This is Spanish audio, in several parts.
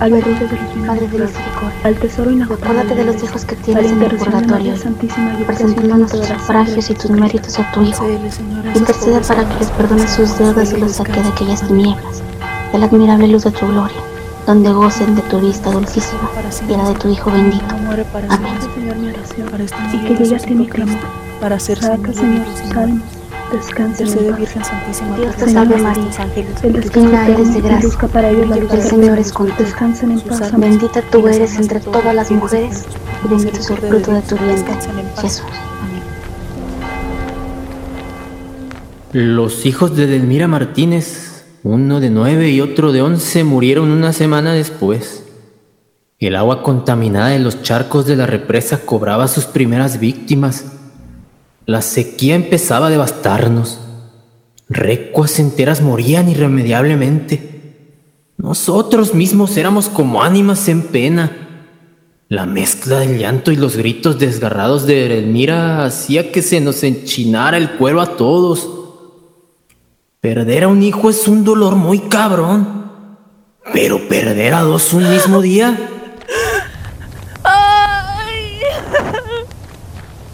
al de los Padre de misericordia, al tesoro inagotable acuérdate de los hijos que tienes en el purgatorio, presentando nuestros sufragios y tus méritos a tu Hijo. Intercede para que les perdone sus deudas y los saque de aquellas tinieblas, de la admirable luz de tu gloria, donde gocen de tu vista dulcísima y la de tu Hijo bendito. Amén. Este y que ti mi clamor. para ser Saca, Señor, Intercede en paz. Virgen Santísima. Dios te salve María, llena eres de gracia. para ellos la luz El del Señor es contigo. Descansen en paz. Amén. Bendita tú eres entre todas las mujeres, y bendito es el fruto de tu vientre. Jesús. Amén. Los hijos de Delmira Martínez, uno de nueve y otro de once, murieron una semana después. El agua contaminada de los charcos de la represa cobraba sus primeras víctimas. La sequía empezaba a devastarnos. Recuas enteras morían irremediablemente. Nosotros mismos éramos como ánimas en pena. La mezcla del llanto y los gritos desgarrados de Delmira hacía que se nos enchinara el cuero a todos. Perder a un hijo es un dolor muy cabrón. Pero perder a dos un mismo día. ¡Ay!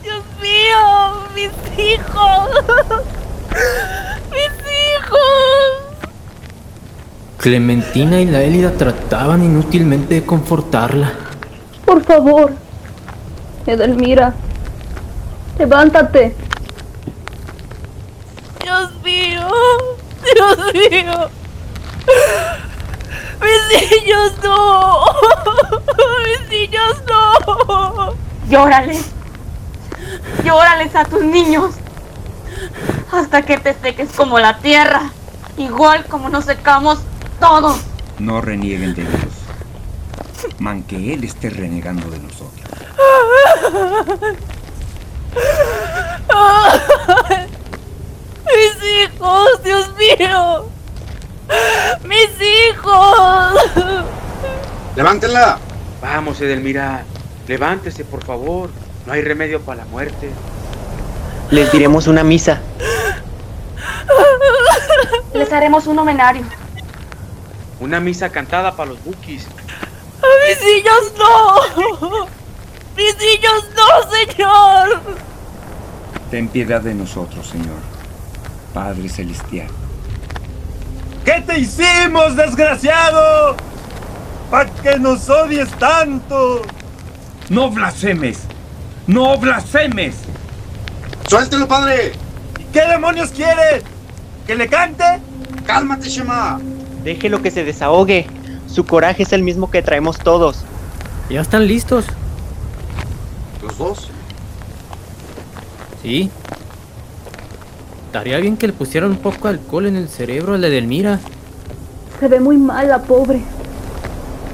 ¡Dios mío! ¡Mis hijos! ¡Mis hijos! Clementina y la Élida trataban inútilmente de confortarla. Por favor. Edelmira. Levántate. ¡Dios mío! ¡Dios mío! ¡Mis niños no! ¡Mis niños no! Llórales. Llórales a tus niños. Hasta que te seques como la tierra. Igual como nos secamos todos. No renieguen de Dios. Man que Él esté renegando de nosotros. ¡Mis hijos! ¡Dios mío! ¡Mis hijos! ¡Levántenla! Vamos, Edelmira. Levántese, por favor. No hay remedio para la muerte. Les diremos una misa. Les haremos un homenario. Una misa cantada para los bukis. ¡Mis niños no! ¡Mis niños no, señor! Ten piedad de nosotros, Señor. Padre Celestial. ¿Qué te hicimos, desgraciado? ¿Para que nos odies tanto? No blasfemes. No blasfemes. ¡Suéltelo, padre! ¿Y qué demonios quiere? ¿Que le cante? ¡Cálmate, Shema! Déjelo que se desahogue. Su coraje es el mismo que traemos todos. ¿Ya están listos? ¿Los dos? Sí. Estaría bien que le pusieran un poco de alcohol en el cerebro a la Edelmira. Se ve muy mal la pobre.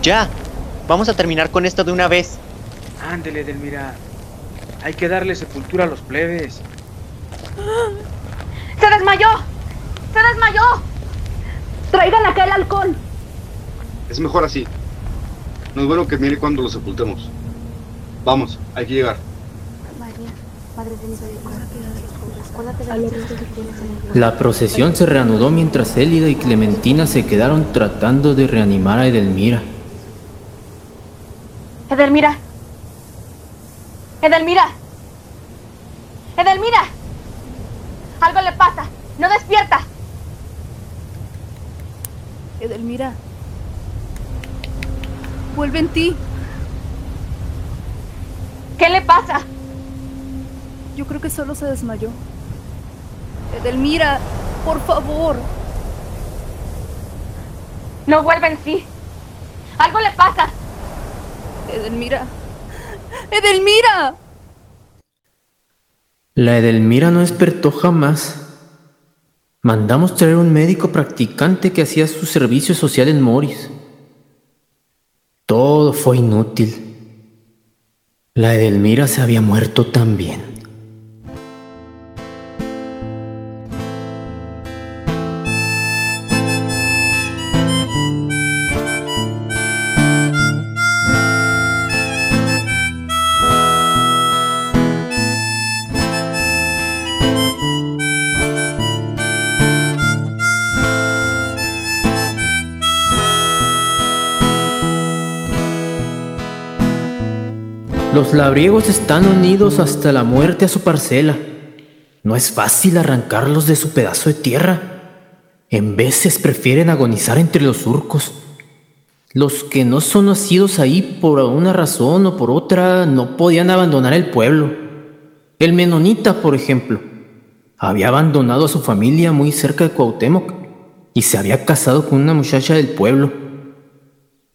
Ya. Vamos a terminar con esto de una vez. Ándele, Edelmira. Hay que darle sepultura a los plebes. ¡Se desmayó! ¡Se desmayó! Traigan acá el alcohol. Es mejor así. No es bueno que mire cuando lo sepultemos. Vamos, hay que llegar. María, Madre de. La procesión se reanudó mientras Élida y Clementina se quedaron tratando de reanimar a Edelmira. Edelmira. Edelmira. Edelmira. Algo le pasa. No despierta. Edelmira. Vuelve en ti. ¿Qué le pasa? Yo creo que solo se desmayó. Edelmira, por favor. No vuelve en sí. Algo le pasa. Edelmira. Edelmira. La Edelmira no despertó jamás. Mandamos traer un médico practicante que hacía su servicio social en Morris. Todo fue inútil. La Edelmira se había muerto también. Los labriegos están unidos hasta la muerte a su parcela. No es fácil arrancarlos de su pedazo de tierra. En veces prefieren agonizar entre los surcos. Los que no son nacidos ahí por una razón o por otra no podían abandonar el pueblo. El menonita, por ejemplo, había abandonado a su familia muy cerca de Cuauhtémoc y se había casado con una muchacha del pueblo.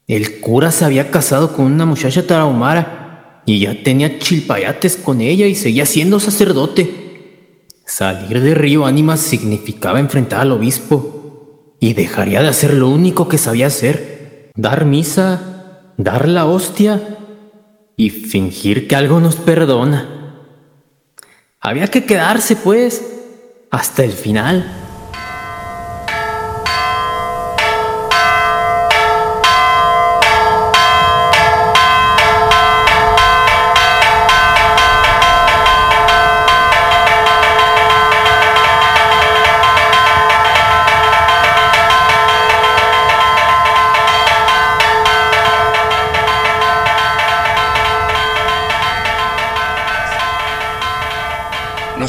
El cura se había casado con una muchacha tarahumara y ya tenía chilpayates con ella y seguía siendo sacerdote. Salir de Río Ánimas significaba enfrentar al obispo y dejaría de hacer lo único que sabía hacer, dar misa, dar la hostia y fingir que algo nos perdona. Había que quedarse, pues, hasta el final.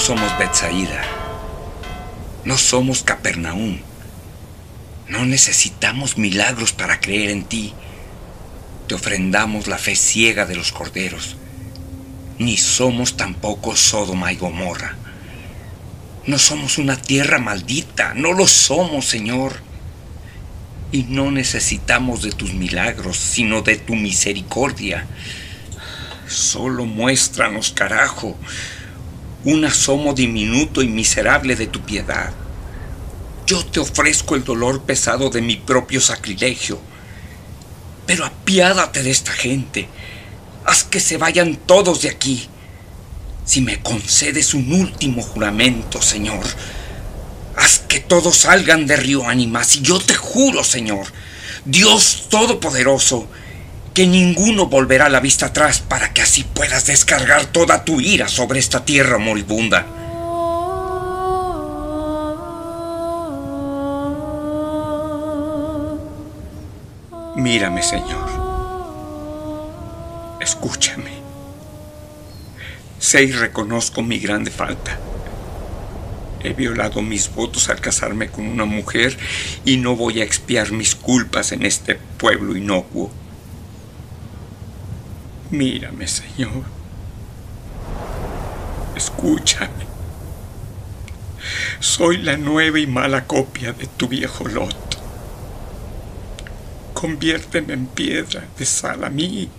Somos Betsaida. No somos Capernaum. No necesitamos milagros para creer en ti. Te ofrendamos la fe ciega de los corderos. Ni somos tampoco Sodoma y Gomorra. No somos una tierra maldita. No lo somos, Señor. Y no necesitamos de tus milagros, sino de tu misericordia. Solo muéstranos, carajo un asomo diminuto y miserable de tu piedad. Yo te ofrezco el dolor pesado de mi propio sacrilegio. Pero apiádate de esta gente. Haz que se vayan todos de aquí. Si me concedes un último juramento, Señor, haz que todos salgan de Río Ánimas. Y yo te juro, Señor, Dios Todopoderoso, que ninguno volverá la vista atrás para que así puedas descargar toda tu ira sobre esta tierra moribunda. Mírame, Señor. Escúchame. Sé y reconozco mi grande falta. He violado mis votos al casarme con una mujer y no voy a expiar mis culpas en este pueblo inocuo. Mírame, Señor. Escúchame. Soy la nueva y mala copia de tu viejo Lot. Conviérteme en piedra de sal a mí.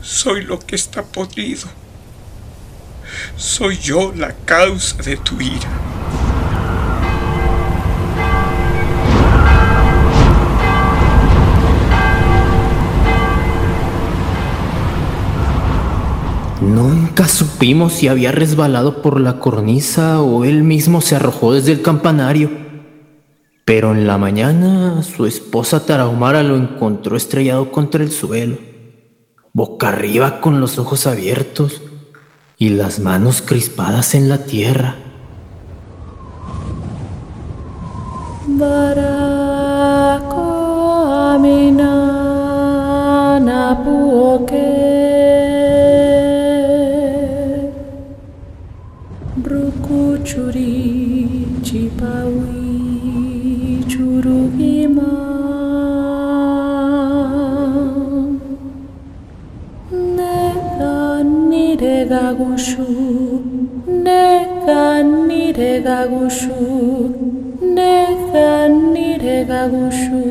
Soy lo que está podrido. Soy yo la causa de tu ira. Nunca supimos si había resbalado por la cornisa o él mismo se arrojó desde el campanario. Pero en la mañana su esposa Tarahumara lo encontró estrellado contra el suelo, boca arriba con los ojos abiertos y las manos crispadas en la tierra. gusu ne kan nire gagusu ne kan nire gagusu